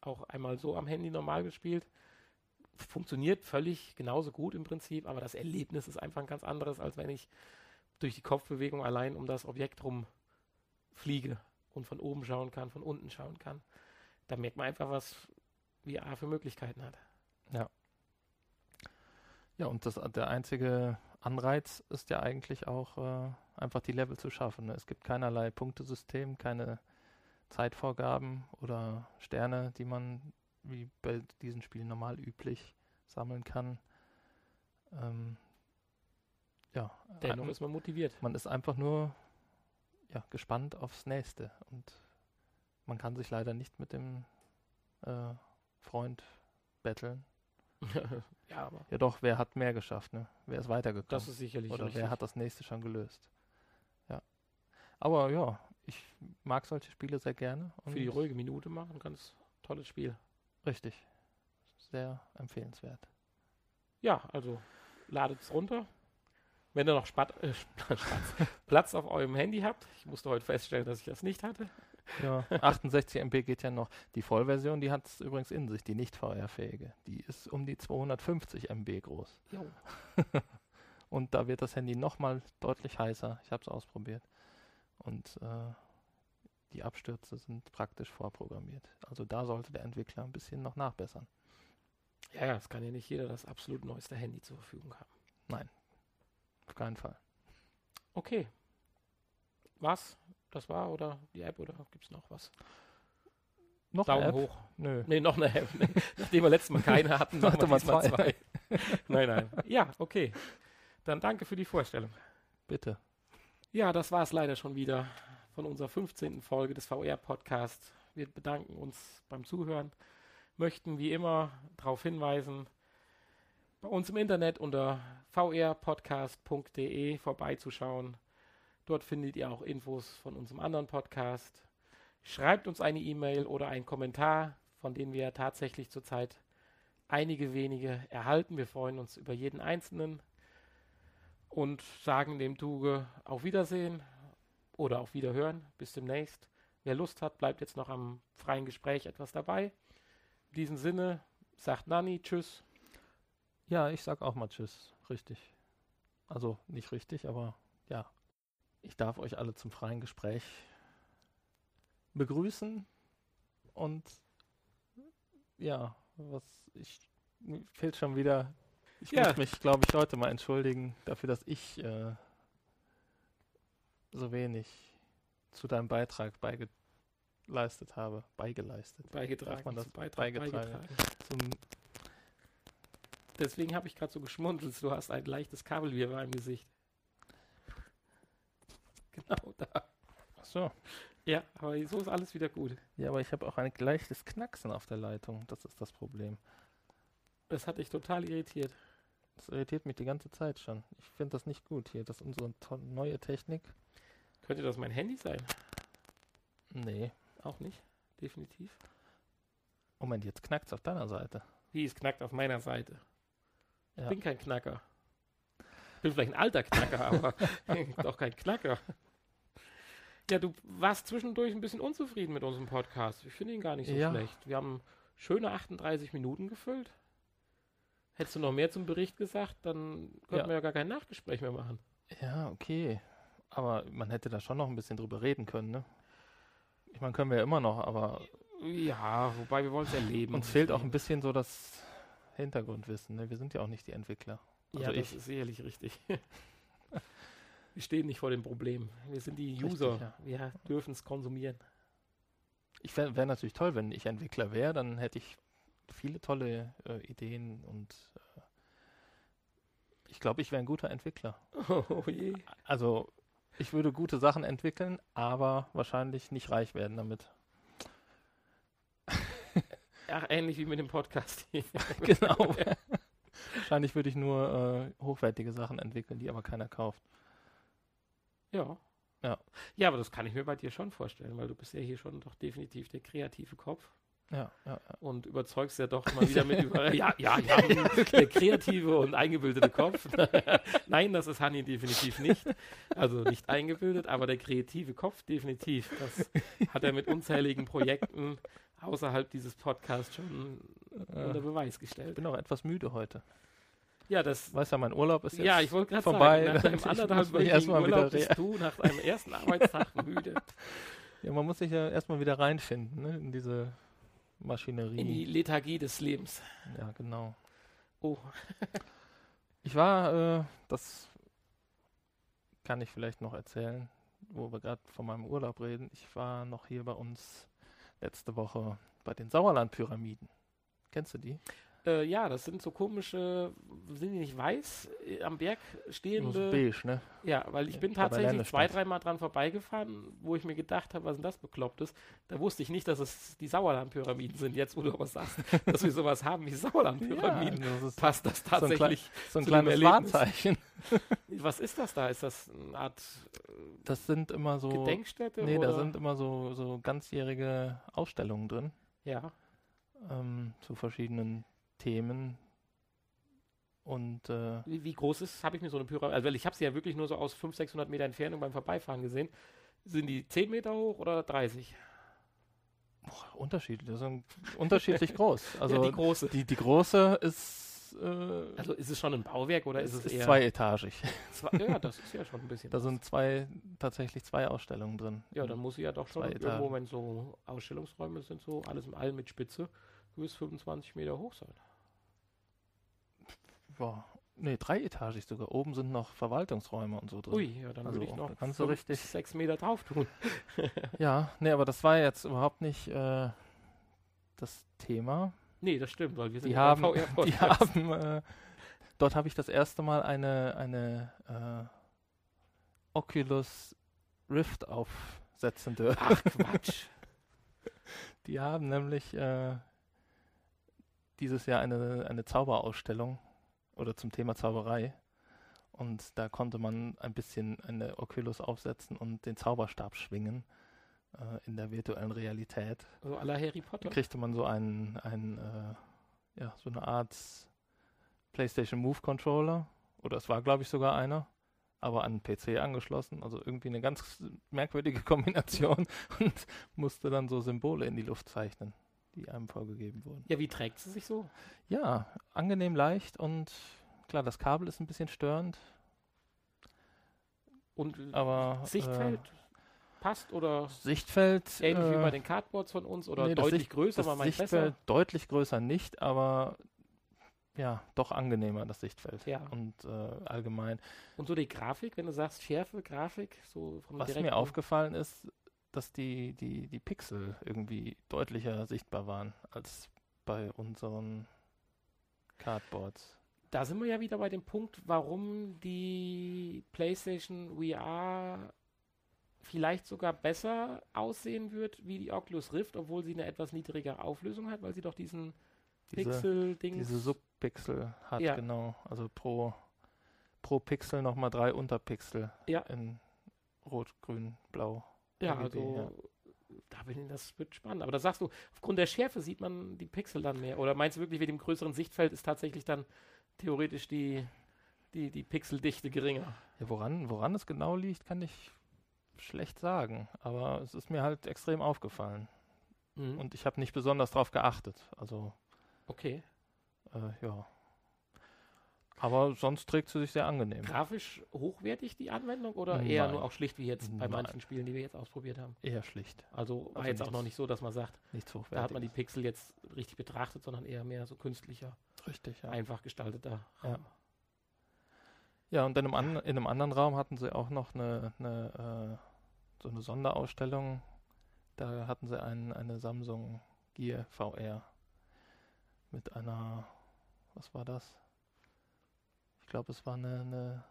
auch einmal so am Handy normal gespielt. Funktioniert völlig genauso gut im Prinzip, aber das Erlebnis ist einfach ein ganz anderes, als wenn ich durch die Kopfbewegung allein um das Objekt rum fliege und von oben schauen kann, von unten schauen kann. Da merkt man einfach, was VR für Möglichkeiten hat. Ja. Ja, und das, der einzige Anreiz ist ja eigentlich auch äh, einfach die Level zu schaffen. Ne? Es gibt keinerlei Punktesystem, keine Zeitvorgaben oder Sterne, die man wie bei diesen Spielen normal üblich sammeln kann. Ähm, ja, Dennoch ist man motiviert. Man ist einfach nur ja, gespannt aufs nächste und man kann sich leider nicht mit dem äh, Freund betteln. ja, aber. Ja doch, wer hat mehr geschafft, ne? Wer ist weitergekommen? Das ist sicherlich Oder richtig. wer hat das nächste schon gelöst? Aber ja, ich mag solche Spiele sehr gerne. Für die ruhige Minute machen, ganz tolles Spiel. Richtig. Sehr empfehlenswert. Ja, also ladet es runter. Wenn ihr noch Spat äh, Platz auf eurem Handy habt, ich musste heute feststellen, dass ich das nicht hatte. Ja, 68 MB geht ja noch. Die Vollversion, die hat es übrigens in sich, die nicht VR-fähige. Die ist um die 250 MB groß. Jo. Und da wird das Handy nochmal deutlich heißer. Ich habe es ausprobiert. Und äh, die Abstürze sind praktisch vorprogrammiert. Also da sollte der Entwickler ein bisschen noch nachbessern. Ja, ja, es kann ja nicht jeder das absolut neueste Handy zur Verfügung haben. Nein, auf keinen Fall. Okay. Was? Das war oder die App oder gibt es noch was? Noch Daumen eine App? hoch. Nö. Nee, noch eine App. Nachdem wir letztes Mal keine hatten, machen wir mal zwei. zwei. nein, nein. Ja, okay. Dann danke für die Vorstellung. Bitte. Ja, das war es leider schon wieder von unserer 15. Folge des VR-Podcasts. Wir bedanken uns beim Zuhören, möchten wie immer darauf hinweisen, bei uns im Internet unter vrpodcast.de vorbeizuschauen. Dort findet ihr auch Infos von unserem anderen Podcast. Schreibt uns eine E-Mail oder einen Kommentar, von denen wir tatsächlich zurzeit einige wenige erhalten. Wir freuen uns über jeden einzelnen und sagen dem Tuge auf Wiedersehen oder auf Wiederhören. Bis demnächst. Wer Lust hat, bleibt jetzt noch am freien Gespräch etwas dabei. In diesem Sinne sagt Nani Tschüss. Ja, ich sag auch mal Tschüss. Richtig. Also nicht richtig, aber ja. Ich darf euch alle zum freien Gespräch begrüßen und ja, was ich mir fehlt schon wieder. Ich Ja. muss mich, glaube ich, heute mal entschuldigen dafür, dass ich äh, so wenig zu deinem Beitrag beigeleistet habe. Beigeleistet. Beigetragen. Darf man das Beitrag beigetragen? beigetragen. Deswegen habe ich gerade so geschmunzelt. Du hast ein leichtes Kabelwirrwarr im Gesicht. Genau da. ach so. Ja, aber so ist alles wieder gut. Ja, aber ich habe auch ein leichtes Knacksen auf der Leitung. Das ist das Problem. Das hat dich total irritiert. Das irritiert mich die ganze Zeit schon. Ich finde das nicht gut hier. Das ist unsere neue Technik. Könnte das mein Handy sein? Nee. Auch nicht. Definitiv. Moment, jetzt knackt's auf deiner Seite. Wie, es knackt auf meiner Seite. Ich Ja. bin kein Knacker. Ich bin vielleicht ein alter Knacker, aber doch kein Knacker. Ja, du warst zwischendurch ein bisschen unzufrieden mit unserem Podcast. Ich finde ihn gar nicht so Ja. schlecht. Wir haben schöne 38 Minuten gefüllt. Hättest du noch mehr zum Bericht gesagt, dann könnten Ja. wir ja gar kein Nachgespräch mehr machen. Ja, okay. Aber man hätte da schon noch ein bisschen drüber reden können, ne? Ich meine, können wir ja immer noch, aber Ja, wobei wir wollen es erleben. uns fehlt auch ein bisschen so das Hintergrundwissen. Ne? Wir sind ja auch nicht die Entwickler. Ja, Also das ich. ist sicherlich richtig. wir stehen nicht vor dem Problem. Wir sind die Richtig, User. ja. Wir dürfen es konsumieren. Ich wäre wär natürlich toll, wenn ich Entwickler wäre, dann hätte ich viele tolle äh, Ideen und äh, ich glaube, ich wäre ein guter Entwickler. Oh je. Also ich würde gute Sachen entwickeln, aber wahrscheinlich nicht reich werden damit. Ach, ähnlich wie mit dem Podcast hier. genau. wahrscheinlich würde ich nur äh, hochwertige Sachen entwickeln, die aber keiner kauft. Ja. Ja. Ja, aber das kann ich mir bei dir schon vorstellen, weil du bist ja hier schon doch definitiv der kreative Kopf. Ja, ja, ja. und überzeugst ja doch mal wieder mit über. Ja, ja, ja, der kreative und eingebildete Kopf. Nein, das ist Hanni definitiv nicht. Also nicht eingebildet, aber der kreative Kopf definitiv. Das hat er mit unzähligen Projekten außerhalb dieses Podcasts schon unter Beweis Ich gestellt. bin auch etwas müde heute. Ja, das. Weißt ja, mein Urlaub ist jetzt Ja, ich wollte gerade vorbei. sagen, nach einem Ich anderthalb muss mich erstmal Urlaub bist du nach einem ersten Arbeitstag müde Ja, man muss sich ja erstmal wieder reinfinden, ne, in diese Maschinerie. in die Lethargie des Lebens. ja, genau. Oh, Ich war, äh, das kann ich vielleicht noch erzählen, wo wir gerade von meinem Urlaub reden. Ich war noch hier bei uns letzte Woche bei den Sauerland-Pyramiden. Kennst du die? Äh, ja, das sind so komische, sind die nicht weiß, äh, am Berg Nur so stehende. beige, ne? Ja, weil ich Ja, bin tatsächlich zwei, dreimal dran vorbeigefahren, wo ich mir gedacht habe, was denn das Beklopptes. Da wusste ich nicht, dass es die Sauerland-Pyramiden sind. Jetzt, wo du aber sagst, dass wir sowas haben wie Sauerland-Pyramiden, Ja, das passt das so ein, klei- tatsächlich. so ein kleines. Wahrzeichen. Was ist das da? Ist das eine Art Das sind immer so. Gedenkstätte? Nee, oder? da sind immer so, so ganzjährige Ausstellungen drin ja. ähm, zu verschiedenen Themen. Und äh, Wie, wie groß ist, habe ich mir so eine Pyramide, also weil ich habe sie ja wirklich nur so aus 500, 600 Meter Entfernung beim Vorbeifahren gesehen. Sind die 10 Meter hoch oder 30? boah, unterschiedlich, sind unterschiedlich groß. Also ja, die große. die, die große ist, äh, Also ist es schon ein Bauwerk oder ist es ist eher zweietagig. zwei? Ja, das ist ja schon ein bisschen. Da was. sind zwei, tatsächlich zwei Ausstellungen drin. ja, dann muss sie ja doch schon zwei irgendwo, wenn so Ausstellungsräume sind, so alles im All mit Spitze, gewiss 25 Meter hoch sein. Boah, nee, dreietagig sogar. Oben sind noch Verwaltungsräume und so drin. Ui, ja, dann Also, würde ich noch kannst du richtig- sechs Meter drauf tun. Ja, nee, aber das war jetzt überhaupt nicht äh, das Thema. Nee, das stimmt, weil wir sind Die haben, VR die Podcast. haben, äh, dort habe ich das erste Mal eine, eine äh, Oculus Rift aufsetzen dürfen. Ach Quatsch. Die haben nämlich äh, dieses Jahr eine, eine Zauberausstellung oder zum Thema Zauberei. Und da konnte man ein bisschen eine Oculus aufsetzen und den Zauberstab schwingen äh, in der virtuellen Realität. So aller Harry Potter. kriegte man so einen, einen äh, ja, so eine Art PlayStation Move Controller. Oder es war, glaube ich, sogar einer. Aber an PC angeschlossen. Also irgendwie eine ganz merkwürdige Kombination. Und musste dann so Symbole in die Luft zeichnen, die einem vorgegeben wurden. Ja, wie trägt sie sich so? Ja, angenehm leicht und klar, das Kabel ist ein bisschen störend. Und äh, Aber Sichtfeld passt oder Äh, Sichtfeld. ähnlich wie äh, bei den Cardboards von uns oder nee, deutlich Sicht- größer, das aber meint Sichtfeld besser? deutlich größer nicht, aber ja, doch angenehmer, das Sichtfeld. Ja. Und äh, allgemein. Und so die Grafik, wenn du sagst Schärfe, Grafik, so vom Was mir aufgefallen ist, dass die, die, die Pixel irgendwie deutlicher sichtbar waren als bei unseren Cardboards. Da sind wir ja wieder bei dem Punkt, warum die PlayStation VR vielleicht sogar besser aussehen wird wie die Oculus Rift, obwohl sie eine etwas niedrigere Auflösung hat, weil sie doch diesen Diese, Pixel-Ding. diese Subpixel hat, Ja. genau. Also pro, pro Pixel nochmal drei Unterpixel Ja. in Rot, Grün, Blau. Ja, also da bin ich, das wird spannend. Aber da sagst du, aufgrund der Schärfe sieht man die Pixel dann mehr. Oder meinst du wirklich, mit dem größeren Sichtfeld ist tatsächlich dann theoretisch die, die, die Pixeldichte geringer? Ja, woran, woran es genau liegt, kann ich schlecht sagen. Aber es ist mir halt extrem aufgefallen. Mhm. Und ich habe nicht besonders drauf geachtet. Also, okay. äh, ja. Aber sonst trägt sie sich sehr angenehm. Grafisch hochwertig die Anwendung oder Nein. eher nur auch schlicht wie jetzt bei Nein. manchen Spielen, die wir jetzt ausprobiert haben? Eher schlicht. Also war Also jetzt auch noch nicht so, dass man sagt, Nichts da hat man die Pixel jetzt richtig betrachtet, sondern eher mehr so künstlicher, Richtig, ja. einfach gestalteter Ja. Raum. Ja, und in einem, an, in einem anderen Raum hatten sie auch noch eine, eine äh, so eine Sonderausstellung. Da hatten sie ein, eine Samsung Gear VR mit einer, was war das? Ich glaube, es war eine, eine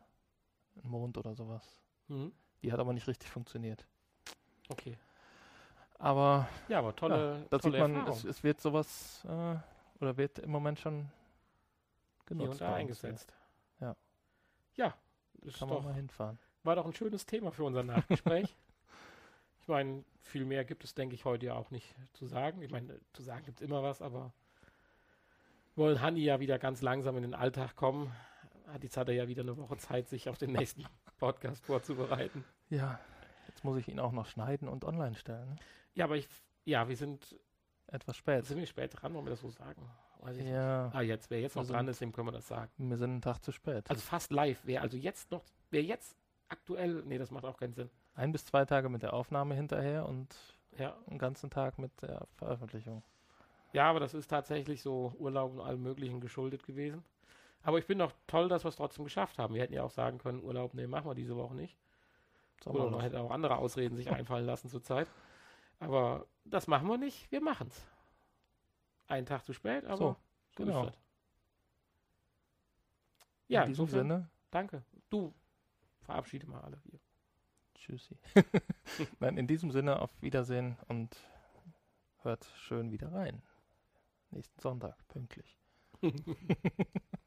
ein Mond oder sowas. Mhm. Die hat aber nicht richtig funktioniert. Okay. Aber Ja, aber tolle, da tolle sieht man, Erfahrung. es, es wird sowas äh, oder wird im Moment schon hier genutzt. und da eingesetzt. Ja. Ja, das Kann ist man doch, mal hinfahren. war doch ein schönes Thema für unser Nachgespräch. Ich meine, viel mehr gibt es, denke ich, heute ja auch nicht zu sagen. Ich meine, zu sagen gibt es immer was, aber wollen Hanni ja wieder ganz langsam in den Alltag kommen. Jetzt hat er ja wieder eine Woche Zeit, sich auf den nächsten Podcast vorzubereiten. Ja, jetzt muss ich ihn auch noch schneiden und online stellen. Ja, aber ich, ja, wir sind etwas spät. Sind wir spät dran, wollen wir das so sagen? ja. Nicht. Ah, jetzt, wer jetzt noch dran ist, dem können wir das sagen. Wir sind einen Tag zu spät. Also fast live. Wer also jetzt noch, wer jetzt aktuell, nee, das macht auch keinen Sinn. Ein bis zwei Tage mit der Aufnahme hinterher und ja. einen ganzen Tag mit der Veröffentlichung. Ja, aber das ist tatsächlich so Urlaub und allem Möglichen geschuldet gewesen. Aber ich bin doch toll, dass wir es trotzdem geschafft haben. Wir hätten ja auch sagen können, Urlaub, nee, machen wir diese Woche nicht. Oder man hätte auch andere Ausreden sich einfallen lassen zurzeit. Aber das machen wir nicht, wir machen es. Einen Tag zu spät, aber so, so genau. Ja, in diesem insofern, Sinne. Danke. Du verabschiede mal alle hier. Tschüssi. Nein, in diesem Sinne auf Wiedersehen und hört schön wieder rein. Nächsten Sonntag, pünktlich.